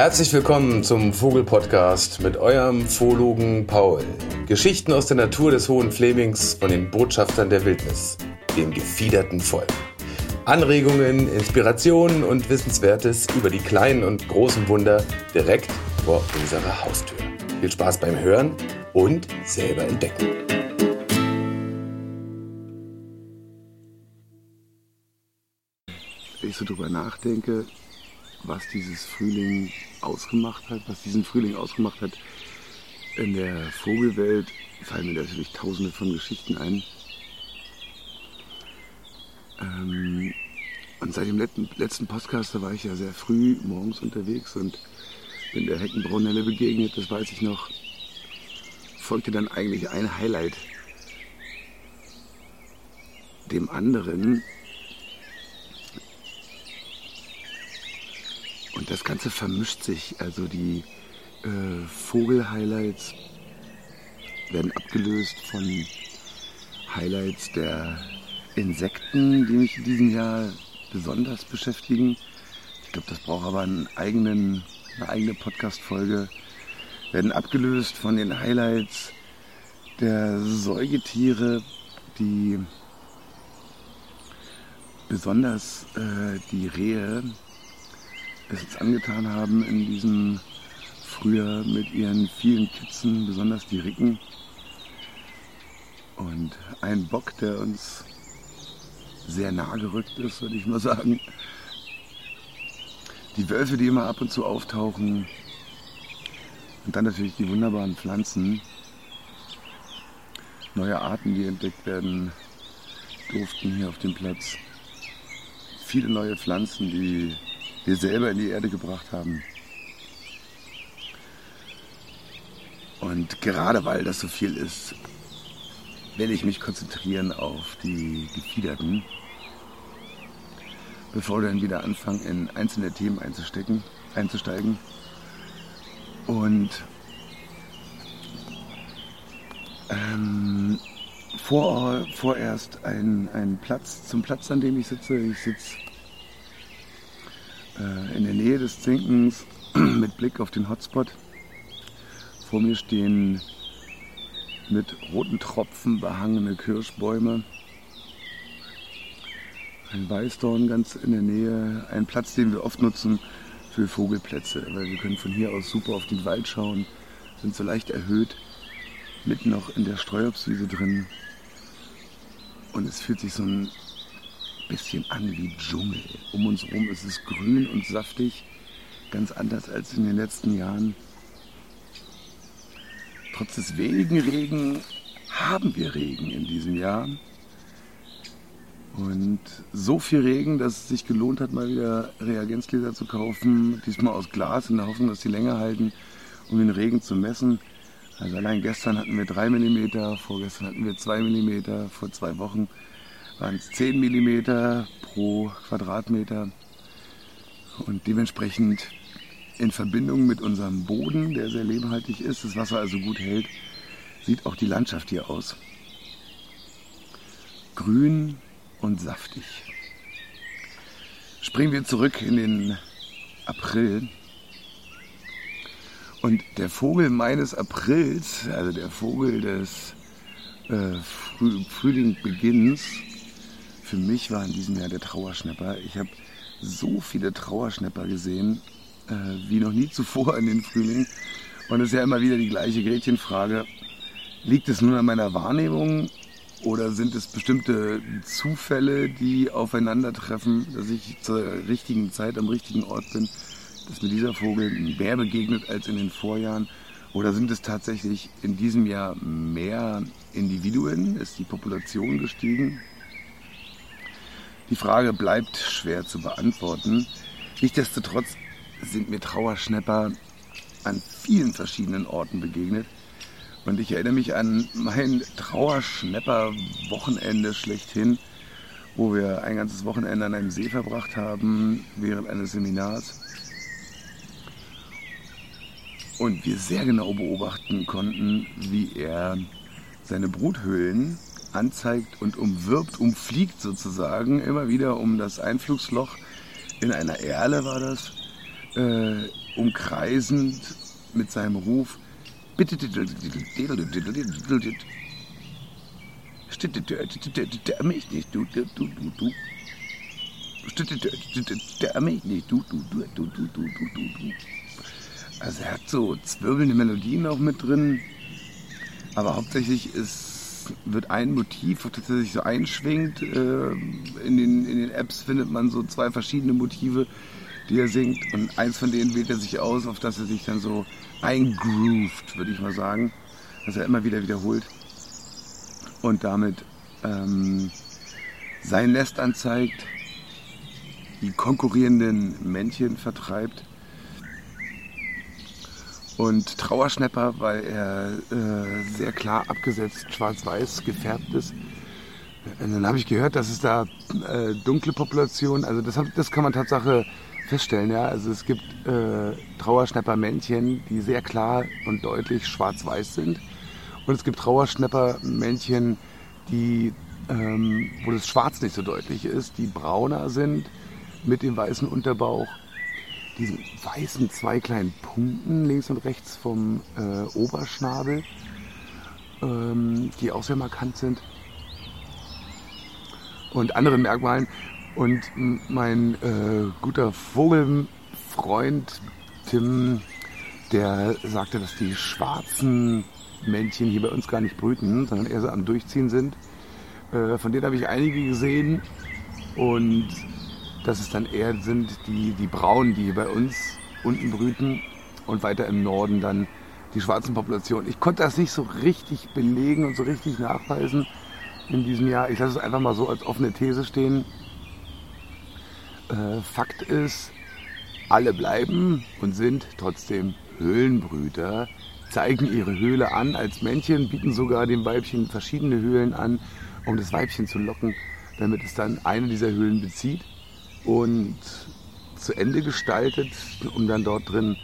Herzlich willkommen zum Vogelpodcast mit eurem Vologen Paul. Geschichten aus der Natur des Hohen Flemings von den Botschaftern der Wildnis, dem gefiederten Volk. Anregungen, Inspirationen und Wissenswertes über die kleinen und großen Wunder direkt vor unserer Haustür. Viel Spaß beim Hören und selber entdecken. Wenn ich so drüber nachdenke, was dieses Frühling ausgemacht hat, was diesen Frühling ausgemacht hat in der Vogelwelt, fallen mir natürlich tausende von Geschichten ein. Ähm, und seit dem letzten, letzten Podcast, da war ich ja sehr früh morgens unterwegs und bin der Heckenbraunelle begegnet, das weiß ich noch, folgte dann eigentlich ein Highlight dem anderen. Das Ganze vermischt sich. Also die äh, Vogel-Highlights werden abgelöst von Highlights der Insekten, die mich in diesem Jahr besonders beschäftigen. Ich glaube, das braucht aber einen eigenen, eine eigene Podcast-Folge. Werden abgelöst von den Highlights der Säugetiere, die besonders äh, die Rehe es uns angetan haben in diesem Frühjahr mit ihren vielen Kitzen, besonders die Ricken. Und ein Bock, der uns sehr nah gerückt ist, würde ich mal sagen. Die Wölfe, die immer ab und zu auftauchen. Und dann natürlich die wunderbaren Pflanzen. Neue Arten, die entdeckt werden durften hier auf dem Platz. Viele neue Pflanzen, die wir selber in die Erde gebracht haben. Und gerade weil das so viel ist, werde ich mich konzentrieren auf die Gefiederten, bevor wir dann wieder anfangen, in einzelne Themen einzustecken, einzusteigen. Und ähm, vor, vorerst ein, ein Platz zum Platz, an dem ich sitze. Ich sitze in der Nähe des Zinkens mit Blick auf den Hotspot. Vor mir stehen mit roten Tropfen behangene Kirschbäume. Ein Weißdorn ganz in der Nähe. Ein Platz, den wir oft nutzen für Vogelplätze, weil wir können von hier aus super auf den Wald schauen, sind so leicht erhöht, mitten noch in der Streuobstwiese drin. Und es fühlt sich so ein bisschen an wie Dschungel. Um uns herum ist es grün und saftig, ganz anders als in den letzten Jahren. Trotz des wenigen Regen haben wir Regen in diesem Jahr. Und so viel Regen, dass es sich gelohnt hat, mal wieder Reagenzgläser zu kaufen. Diesmal aus Glas in der Hoffnung, dass die länger halten, um den Regen zu messen. Also allein gestern hatten wir 3 mm, vorgestern hatten wir 2 mm, vor zwei Wochen waren es 10 mm pro Quadratmeter. Und dementsprechend in Verbindung mit unserem Boden, der sehr lehmhaltig ist, das Wasser also gut hält, sieht auch die Landschaft hier aus. Grün und saftig. Springen wir zurück in den April. Und der Vogel meines Aprils, also der Vogel des äh, Früh Frühlingbeginns, für mich war in diesem Jahr der Trauerschnepper. Ich habe so viele Trauerschnepper gesehen, äh, wie noch nie zuvor in den Frühling. Und es ist ja immer wieder die gleiche Gretchenfrage. Liegt es nur an meiner Wahrnehmung oder sind es bestimmte Zufälle, die aufeinandertreffen, dass ich zur richtigen Zeit am richtigen Ort bin, dass mir dieser Vogel mehr begegnet als in den Vorjahren? Oder sind es tatsächlich in diesem Jahr mehr Individuen? Ist die Population gestiegen? Die Frage bleibt schwer zu beantworten. Nichtsdestotrotz sind mir Trauerschnepper an vielen verschiedenen Orten begegnet. Und ich erinnere mich an mein Trauerschnepper-Wochenende schlechthin, wo wir ein ganzes Wochenende an einem See verbracht haben, während eines Seminars. Und wir sehr genau beobachten konnten, wie er seine Bruthöhlen anzeigt und umwirbt, umfliegt sozusagen immer wieder um das Einflugsloch in einer Erle war das, äh, umkreisend mit seinem Ruf. Mich nicht, du, du, du, du. mich nicht, du, du, du, du, du, du, du, du. Also er hat so zwirbelnde Melodien auch mit drin, aber hauptsächlich ist, wird ein Motiv, das sich so einschwingt. Äh, in, den, in den Apps findet man so zwei verschiedene Motive, die er singt und eins von denen wählt er sich aus, auf das er sich dann so eingroovt, würde ich mal sagen, dass er immer wieder wiederholt und damit ähm, sein Nest anzeigt, die konkurrierenden Männchen vertreibt und Trauerschnepper, weil er äh, sehr klar abgesetzt schwarz-weiß gefärbt ist. Und dann habe ich gehört, dass es da äh, dunkle Populationen, also das, das kann man Tatsache feststellen, ja. Also es gibt äh, Trauerschnepper-Männchen, die sehr klar und deutlich schwarz-weiß sind. Und es gibt Trauerschnepper-Männchen, die, ähm, wo das Schwarz nicht so deutlich ist, die brauner sind mit dem weißen Unterbauch diesen weißen zwei kleinen Punkten links und rechts vom äh, Oberschnabel, ähm, die auch sehr markant sind. Und andere Merkmalen. Und mein äh, guter Vogelfreund Tim, der sagte, dass die schwarzen Männchen hier bei uns gar nicht brüten, sondern eher so am Durchziehen sind. Äh, von denen habe ich einige gesehen. Und dass es dann eher sind die, die Braunen, die bei uns unten brüten und weiter im Norden dann die schwarzen Populationen. Ich konnte das nicht so richtig belegen und so richtig nachweisen in diesem Jahr. Ich lasse es einfach mal so als offene These stehen. Äh, Fakt ist, alle bleiben und sind trotzdem Höhlenbrüter, zeigen ihre Höhle an als Männchen, bieten sogar dem Weibchen verschiedene Höhlen an, um das Weibchen zu locken, damit es dann eine dieser Höhlen bezieht und zu Ende gestaltet, um dann dort drin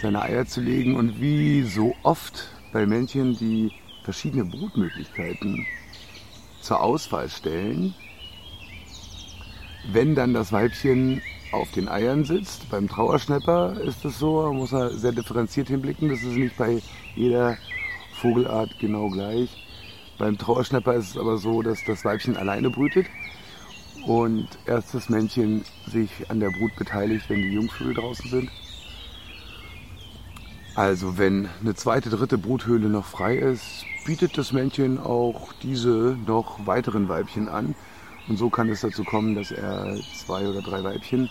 seine Eier zu legen. Und wie so oft bei Männchen, die verschiedene Brutmöglichkeiten zur Auswahl stellen, wenn dann das Weibchen auf den Eiern sitzt, beim Trauerschnepper ist es so, muss er sehr differenziert hinblicken, das ist nicht bei jeder Vogelart genau gleich. Beim Trauerschnepper ist es aber so, dass das Weibchen alleine brütet und erst das Männchen sich an der Brut beteiligt, wenn die Jungvögel draußen sind. Also wenn eine zweite, dritte Bruthöhle noch frei ist, bietet das Männchen auch diese noch weiteren Weibchen an. Und so kann es dazu kommen, dass er zwei oder drei Weibchen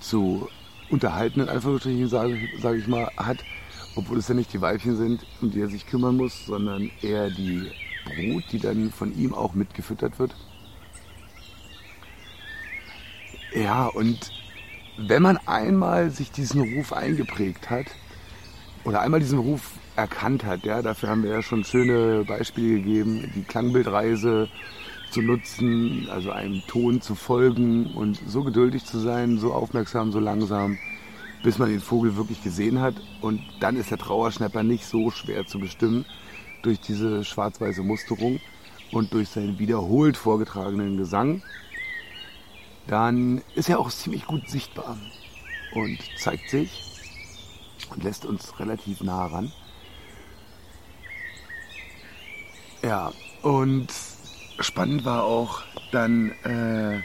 zu unterhalten, in Anführungsstrichen sage, sage ich mal, hat, obwohl es ja nicht die Weibchen sind, um die er sich kümmern muss, sondern eher die Brut, die dann von ihm auch mitgefüttert wird. Ja, und wenn man einmal sich diesen Ruf eingeprägt hat oder einmal diesen Ruf erkannt hat, ja, dafür haben wir ja schon schöne Beispiele gegeben, die Klangbildreise zu nutzen, also einem Ton zu folgen und so geduldig zu sein, so aufmerksam, so langsam, bis man den Vogel wirklich gesehen hat. Und dann ist der Trauerschnapper nicht so schwer zu bestimmen durch diese schwarz-weiße Musterung und durch seinen wiederholt vorgetragenen Gesang dann ist er auch ziemlich gut sichtbar und zeigt sich und lässt uns relativ nah ran. Ja, und spannend war auch dann äh,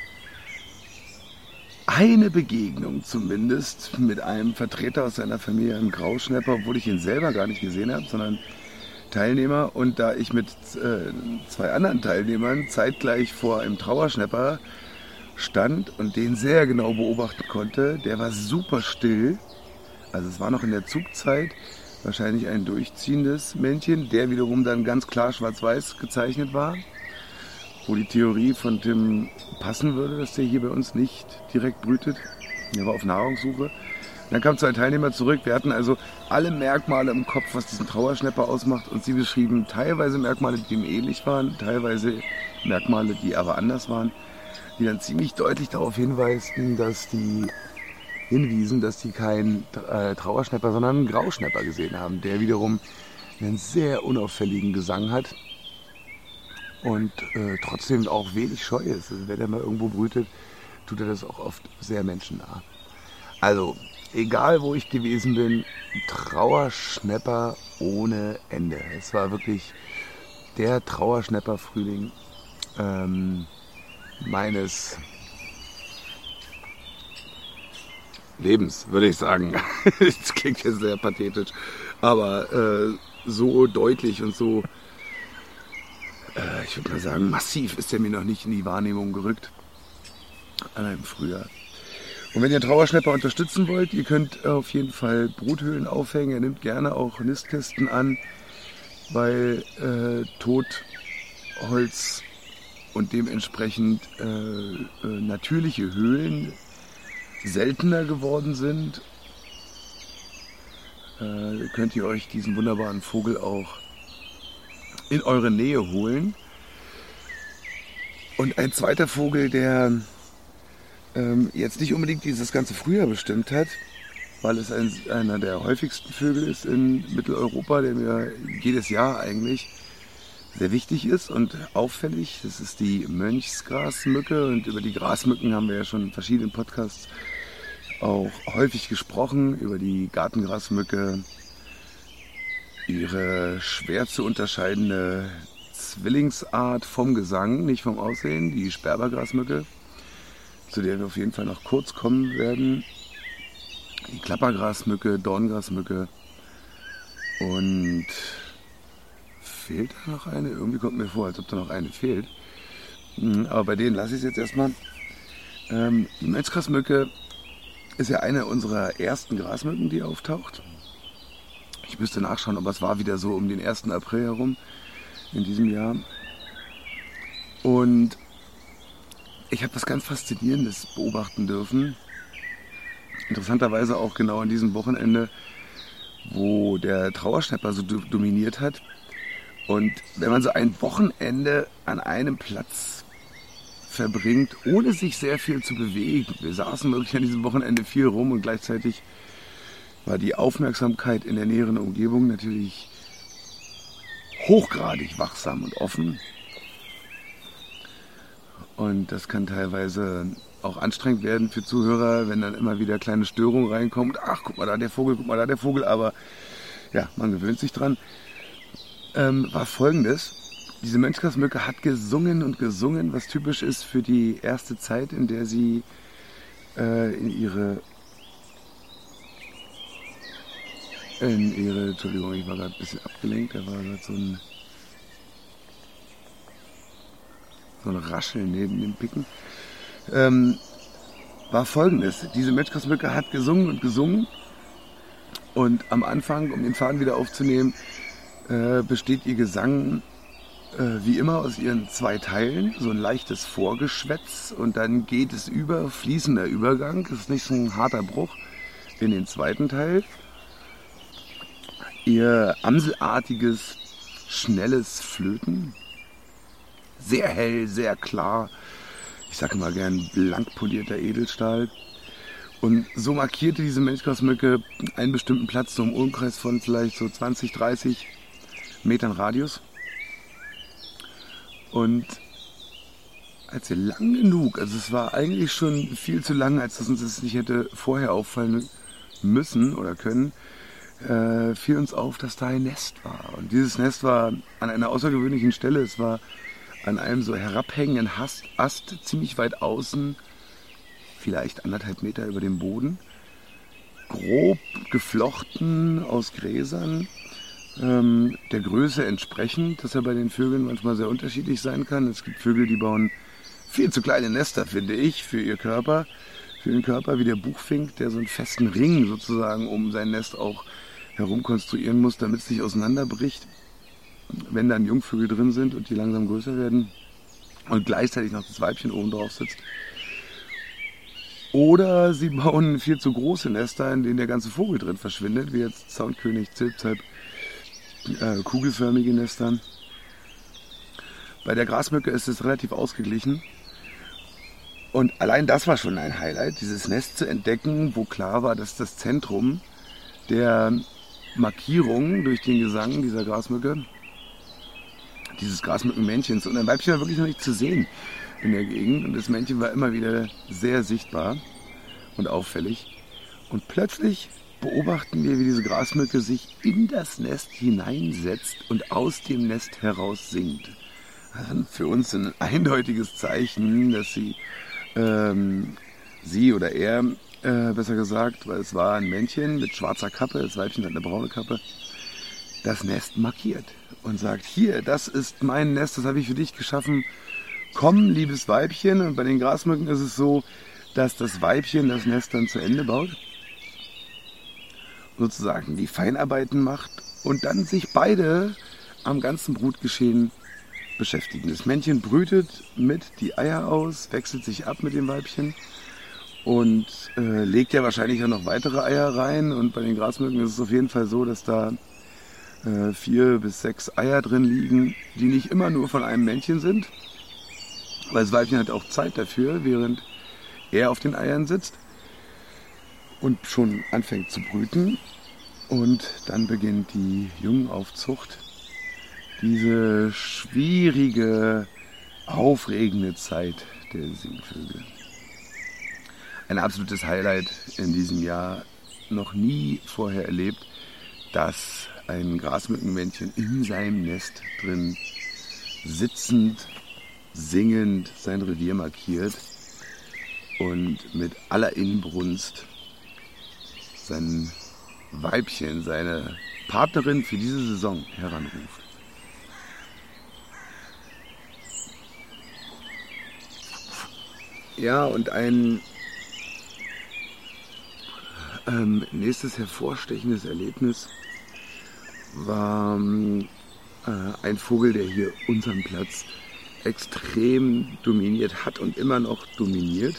eine Begegnung zumindest mit einem Vertreter aus seiner Familie, einem Grauschnepper, obwohl ich ihn selber gar nicht gesehen habe, sondern Teilnehmer. Und da ich mit äh, zwei anderen Teilnehmern zeitgleich vor einem Trauerschnepper stand und den sehr genau beobachten konnte. Der war super still. Also es war noch in der Zugzeit wahrscheinlich ein durchziehendes Männchen, der wiederum dann ganz klar schwarz-weiß gezeichnet war. Wo die Theorie von Tim passen würde, dass der hier bei uns nicht direkt brütet. Er war auf Nahrungssuche. Dann kamen zwei Teilnehmer zurück. Wir hatten also alle Merkmale im Kopf, was diesen Trauerschnepper ausmacht. Und sie beschrieben teilweise Merkmale, die ihm ähnlich waren, teilweise Merkmale, die aber anders waren die dann ziemlich deutlich darauf hinweisten, dass die hinwiesen, dass die keinen äh, Trauerschnepper, sondern einen Grauschnepper gesehen haben, der wiederum einen sehr unauffälligen Gesang hat und äh, trotzdem auch wenig scheu ist. Also wer da mal irgendwo brütet, tut er das auch oft sehr menschennah. Also, egal wo ich gewesen bin, Trauerschnepper ohne Ende. Es war wirklich der Trauerschnepper-Frühling ähm, meines Lebens, würde ich sagen. das klingt jetzt sehr pathetisch, aber äh, so deutlich und so, äh, ich würde mal sagen, massiv ist er mir noch nicht in die Wahrnehmung gerückt. Allein im Frühjahr. Und wenn ihr Trauerschnepper unterstützen wollt, ihr könnt auf jeden Fall Bruthöhlen aufhängen. Er nimmt gerne auch Nistkästen an, weil äh, Totholz und dementsprechend äh, äh, natürliche Höhlen seltener geworden sind. Äh, könnt ihr euch diesen wunderbaren Vogel auch in eure Nähe holen. Und ein zweiter Vogel, der ähm, jetzt nicht unbedingt dieses ganze Frühjahr bestimmt hat, weil es ein, einer der häufigsten Vögel ist in Mitteleuropa, der mir jedes Jahr eigentlich sehr wichtig ist und auffällig. Das ist die Mönchsgrasmücke und über die Grasmücken haben wir ja schon in verschiedenen Podcasts auch häufig gesprochen, über die Gartengrasmücke, ihre schwer zu unterscheidende Zwillingsart vom Gesang, nicht vom Aussehen, die Sperbergrasmücke zu der wir auf jeden Fall noch kurz kommen werden. Die Klappergrasmücke, Dorngrasmücke und fehlt da noch eine? Irgendwie kommt mir vor, als ob da noch eine fehlt. Hm, aber bei denen lasse ich es jetzt erstmal. Ähm, die Metzgrasmücke ist ja eine unserer ersten Grasmücken, die auftaucht. Ich müsste nachschauen, aber es war wieder so um den 1. April herum in diesem Jahr. Und ich habe was ganz Faszinierendes beobachten dürfen. Interessanterweise auch genau an diesem Wochenende, wo der Trauerschnepper so dominiert hat. Und wenn man so ein Wochenende an einem Platz verbringt, ohne sich sehr viel zu bewegen, wir saßen wirklich an diesem Wochenende viel rum und gleichzeitig war die Aufmerksamkeit in der näheren Umgebung natürlich hochgradig wachsam und offen. Und das kann teilweise auch anstrengend werden für Zuhörer, wenn dann immer wieder kleine Störungen reinkommen. Ach, guck mal da der Vogel, guck mal da der Vogel. Aber ja, man gewöhnt sich dran. Ähm, war folgendes. Diese Mönchgrasmücke hat gesungen und gesungen, was typisch ist für die erste Zeit, in der sie äh, in ihre in ihre, Entschuldigung, ich war gerade ein bisschen abgelenkt, da war gerade so ein so ein Rascheln neben dem Picken, ähm, war folgendes. Diese Metzgersmücke hat gesungen und gesungen und am Anfang, um den Faden wieder aufzunehmen, äh, besteht ihr Gesang äh, wie immer aus ihren zwei Teilen, so ein leichtes Vorgeschwätz und dann geht es über, fließender Übergang, ist nicht so ein harter Bruch, in den zweiten Teil. Ihr amselartiges, schnelles Flöten, sehr hell, sehr klar. Ich sage immer gern blank polierter Edelstahl. Und so markierte diese Milchgrasmücke einen bestimmten Platz, so im Umkreis von vielleicht so 20, 30 Metern Radius. Und als wir lang genug, also es war eigentlich schon viel zu lang, als dass uns das nicht hätte vorher auffallen müssen oder können, äh, fiel uns auf, dass da ein Nest war. Und dieses Nest war an einer außergewöhnlichen Stelle. Es war an einem so herabhängenden Ast, Ast ziemlich weit außen, vielleicht anderthalb Meter über dem Boden, grob geflochten aus Gräsern, ähm, der Größe entsprechend, dass er bei den Vögeln manchmal sehr unterschiedlich sein kann. Es gibt Vögel, die bauen viel zu kleine Nester, finde ich, für ihr Körper, für den Körper, wie der Buchfink, der so einen festen Ring sozusagen um sein Nest auch herum konstruieren muss, damit es nicht auseinanderbricht wenn dann Jungvögel drin sind und die langsam größer werden und gleichzeitig noch das Weibchen oben drauf sitzt. Oder sie bauen viel zu große Nester, in denen der ganze Vogel drin verschwindet, wie jetzt Soundkönig, Zilpzalp, äh, kugelförmige Nester. Bei der Grasmücke ist es relativ ausgeglichen. Und allein das war schon ein Highlight, dieses Nest zu entdecken, wo klar war, dass das Zentrum der Markierung durch den Gesang dieser Grasmücke dieses Grasmückenmännchens. Und ein Weibchen war wirklich noch nicht zu sehen in der Gegend. Und das Männchen war immer wieder sehr sichtbar und auffällig. Und plötzlich beobachten wir, wie diese Grasmücke sich in das Nest hineinsetzt und aus dem Nest heraus singt. Also für uns ein eindeutiges Zeichen, dass sie, ähm, sie oder er, äh, besser gesagt, weil es war ein Männchen mit schwarzer Kappe, das Weibchen hat eine braune Kappe, das Nest markiert und sagt, hier, das ist mein Nest, das habe ich für dich geschaffen. Komm, liebes Weibchen. Und bei den Grasmücken ist es so, dass das Weibchen das Nest dann zu Ende baut sozusagen die Feinarbeiten macht und dann sich beide am ganzen Brutgeschehen beschäftigen. Das Männchen brütet mit die Eier aus, wechselt sich ab mit dem Weibchen und äh, legt ja wahrscheinlich auch noch weitere Eier rein. Und bei den Grasmücken ist es auf jeden Fall so, dass da äh, vier bis sechs Eier drin liegen, die nicht immer nur von einem Männchen sind, weil das Weibchen hat auch Zeit dafür, während er auf den Eiern sitzt und schon anfängt zu brüten. Und dann beginnt die Jungenaufzucht. Diese schwierige, aufregende Zeit der Singvögel. Ein absolutes Highlight in diesem Jahr. Noch nie vorher erlebt, dass ein Grasmückenmännchen in seinem Nest drin sitzend, singend sein Revier markiert und mit aller Inbrunst sein Weibchen, seine Partnerin für diese Saison heranruft. Ja, und ein ähm, nächstes hervorstechendes Erlebnis war äh, ein Vogel, der hier unseren Platz extrem dominiert hat und immer noch dominiert.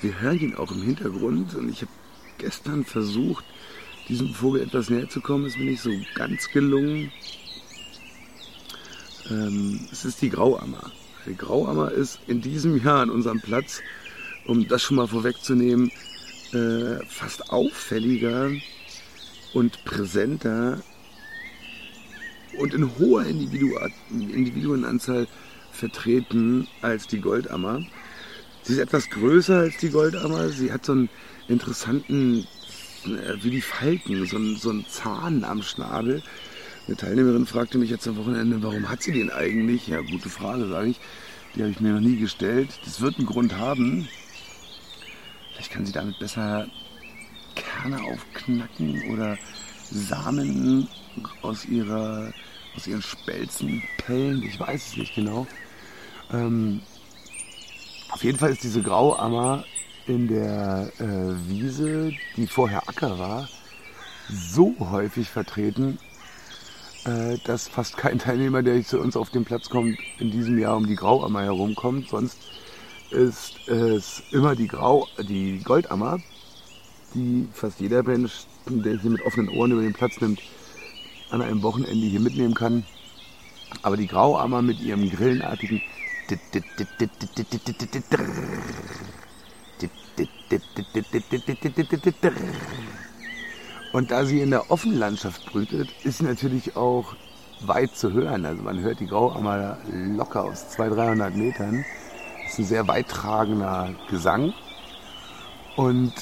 Wir hören ihn auch im Hintergrund und ich habe gestern versucht, diesem Vogel etwas näher zu kommen. Ist mir nicht so ganz gelungen. Ähm, es ist die Grauammer. Die Grauammer ist in diesem Jahr an unserem Platz, um das schon mal vorwegzunehmen, äh, fast auffälliger und präsenter und in hoher Individuenanzahl vertreten als die Goldammer. Sie ist etwas größer als die Goldammer. Sie hat so einen interessanten, äh, wie die Falken, so einen, so einen Zahn am Schnabel. Eine Teilnehmerin fragte mich jetzt am Wochenende, warum hat sie den eigentlich? Ja, gute Frage, sage ich. Die habe ich mir noch nie gestellt. Das wird einen Grund haben. Vielleicht kann sie damit besser Kerne aufknacken oder Samen aus, ihrer, aus ihren Spelzen pellen. Ich weiß es nicht genau. Ähm, auf jeden Fall ist diese Grauammer in der äh, Wiese, die vorher Acker war, so häufig vertreten, äh, dass fast kein Teilnehmer, der zu uns auf den Platz kommt, in diesem Jahr um die Grauammer herumkommt. Sonst ist es immer die, Grau, die Goldammer, die fast jeder Mensch, der hier mit offenen Ohren über den Platz nimmt, an einem Wochenende hier mitnehmen kann. Aber die Grauammer mit ihrem grillenartigen und da sie in der Offenlandschaft brütet, ist sie natürlich auch weit zu hören. Also man hört die Grauammer locker aus 200, 300 Metern. Das ist ein sehr weittragender Gesang. Und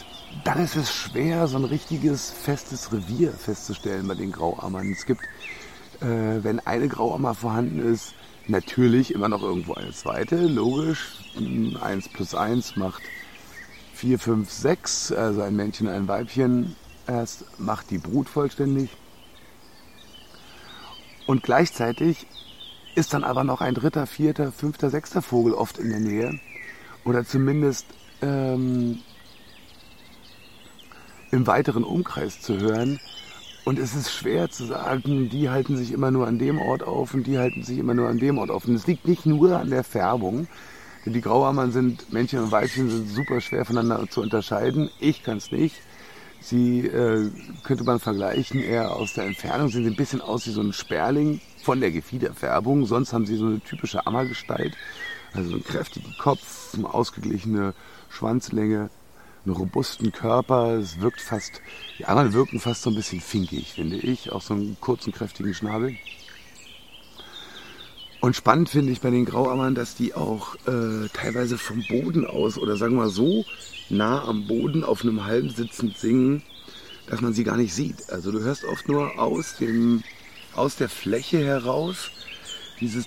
dann ist es schwer, so ein richtiges festes Revier festzustellen bei den Grauammern. Es gibt, äh, wenn eine Grauammer vorhanden ist, natürlich immer noch irgendwo eine zweite. Logisch, 1 plus 1 macht 4, 5, 6, also ein Männchen, ein Weibchen, erst macht die Brut vollständig. Und gleichzeitig ist dann aber noch ein dritter, vierter, fünfter, sechster Vogel oft in der Nähe. Oder zumindest ähm, im weiteren Umkreis zu hören. Und es ist schwer zu sagen, die halten sich immer nur an dem Ort auf und die halten sich immer nur an dem Ort auf. Und es liegt nicht nur an der Färbung, denn die Grauammern sind, Männchen und Weibchen sind super schwer voneinander zu unterscheiden. Ich kann es nicht. Sie äh, könnte man vergleichen, eher aus der Entfernung sehen sie ein bisschen aus wie so ein Sperling von der Gefiederfärbung. Sonst haben sie so eine typische Ammergestalt. Also einen kräftigen Kopf, eine ausgeglichene Schwanzlänge, einen robusten Körper. Es wirkt fast, die anderen wirken fast so ein bisschen finkig, finde ich. Auch so einen kurzen, kräftigen Schnabel. Und spannend finde ich bei den Grauammern, dass die auch äh, teilweise vom Boden aus oder sagen wir so nah am Boden auf einem halben sitzend singen, dass man sie gar nicht sieht. Also du hörst oft nur aus, dem, aus der Fläche heraus dieses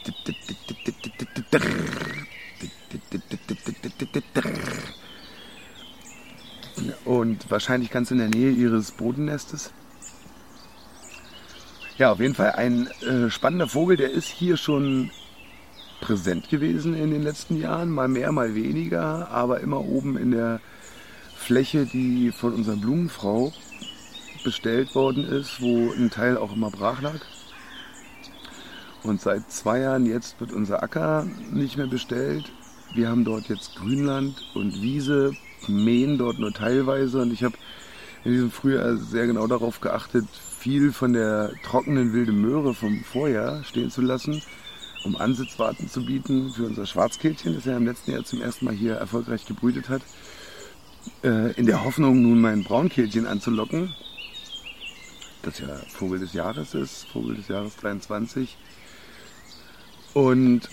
und wahrscheinlich ganz in der Nähe ihres Bodennestes. Ja, auf jeden Fall ein äh, spannender Vogel, der ist hier schon präsent gewesen in den letzten Jahren, mal mehr, mal weniger, aber immer oben in der Fläche, die von unserer Blumenfrau bestellt worden ist, wo ein Teil auch immer brach lag. Und seit zwei Jahren jetzt wird unser Acker nicht mehr bestellt. Wir haben dort jetzt Grünland und Wiese, mähen dort nur teilweise und ich habe in diesem Frühjahr sehr genau darauf geachtet, viel von der trockenen wilde Möhre vom Vorjahr stehen zu lassen, um Ansitzwarten zu bieten für unser Schwarzkehlchen, das ja im letzten Jahr zum ersten Mal hier erfolgreich gebrütet hat, äh, in der Hoffnung nun mein Braunkehlchen anzulocken, das ja Vogel des Jahres ist, Vogel des Jahres 23. Und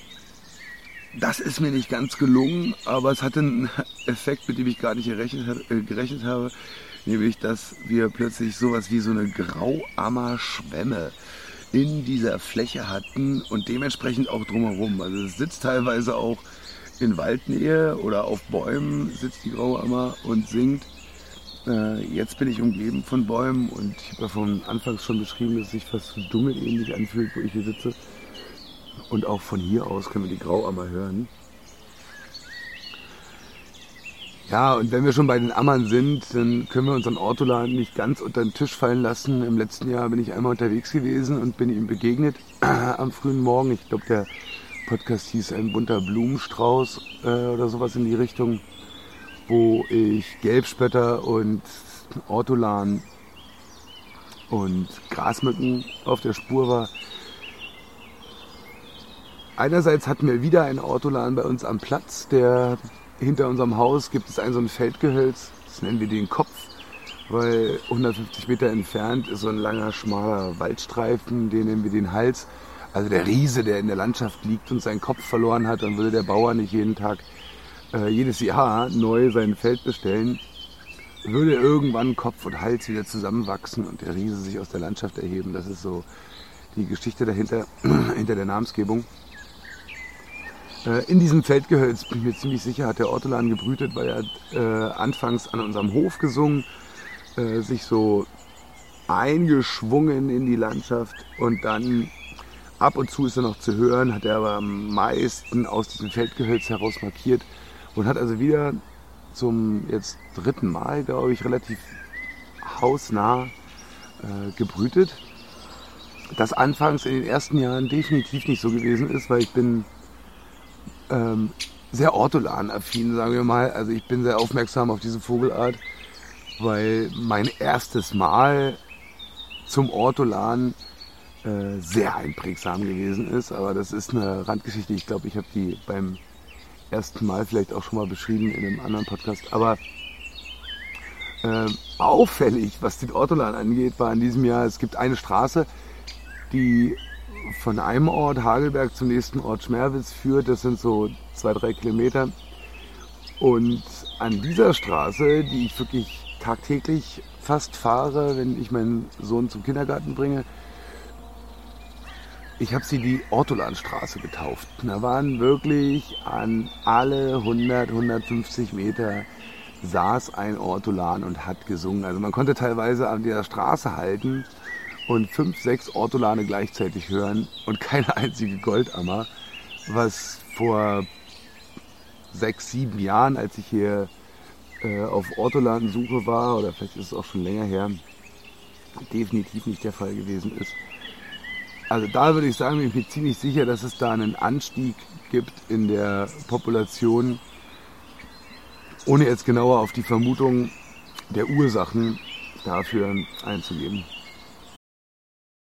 das ist mir nicht ganz gelungen, aber es hatte einen Effekt, mit dem ich gar nicht gerechnet, äh, gerechnet habe, nämlich dass wir plötzlich sowas wie so eine Grauammer-Schwemme in dieser Fläche hatten und dementsprechend auch drumherum. Also es sitzt teilweise auch in Waldnähe oder auf Bäumen sitzt die Grauammer und singt. Äh, jetzt bin ich umgeben von Bäumen und ich habe ja von Anfangs schon beschrieben, dass es sich fast so dschungelähnlich anfühlt, wo ich hier sitze. Und auch von hier aus können wir die Grauammer hören. Ja, und wenn wir schon bei den Ammern sind, dann können wir unseren Ortolan nicht ganz unter den Tisch fallen lassen. Im letzten Jahr bin ich einmal unterwegs gewesen und bin ihm begegnet am frühen Morgen. Ich glaube, der Podcast hieß ein bunter Blumenstrauß äh, oder sowas in die Richtung, wo ich Gelbspötter und Ortolan und Grasmücken auf der Spur war. Einerseits hatten wir wieder einen Ortolan bei uns am Platz, der hinter unserem Haus gibt es ein so ein Feldgehölz, das nennen wir den Kopf, weil 150 Meter entfernt ist so ein langer, schmaler Waldstreifen, den nennen wir den Hals. Also der Riese, der in der Landschaft liegt und seinen Kopf verloren hat, dann würde der Bauer nicht jeden Tag, äh, jedes Jahr neu sein Feld bestellen, würde irgendwann Kopf und Hals wieder zusammenwachsen und der Riese sich aus der Landschaft erheben. Das ist so die Geschichte dahinter, hinter der Namensgebung. Äh, in diesem Feldgehölz, bin ich mir ziemlich sicher, hat der Ortolan gebrütet, weil er äh, anfangs an unserem Hof gesungen, äh, sich so eingeschwungen in die Landschaft und dann ab und zu ist er noch zu hören, hat er aber am meisten aus diesem Feldgehölz heraus markiert und hat also wieder zum jetzt dritten Mal, glaube ich, relativ hausnah äh, gebrütet. Das anfangs in den ersten Jahren definitiv nicht so gewesen ist, weil ich bin ähm, sehr ortolan-affin, sagen wir mal. Also ich bin sehr aufmerksam auf diese Vogelart, weil mein erstes Mal zum Ortolan äh, sehr einprägsam gewesen ist. Aber das ist eine Randgeschichte. Ich glaube, ich habe die beim ersten Mal vielleicht auch schon mal beschrieben in einem anderen Podcast. Aber äh, auffällig, was den Ortolan angeht, war in diesem Jahr, es gibt eine Straße, die von einem Ort Hagelberg zum nächsten Ort Schmerwitz führt. Das sind so zwei, drei Kilometer. Und an dieser Straße, die ich wirklich tagtäglich fast fahre, wenn ich meinen Sohn zum Kindergarten bringe, ich habe sie die Ortolanstraße getauft. Da waren wirklich an alle 100, 150 Meter saß ein Ortolan und hat gesungen. Also man konnte teilweise an der Straße halten und fünf, sechs Ortolane gleichzeitig hören und keine einzige Goldammer, was vor sechs, sieben Jahren, als ich hier äh, auf Ortolansuche war, oder vielleicht ist es auch schon länger her, definitiv nicht der Fall gewesen ist. Also da würde ich sagen, bin ich mir ziemlich sicher, dass es da einen Anstieg gibt in der Population, ohne jetzt genauer auf die Vermutung der Ursachen dafür einzugehen.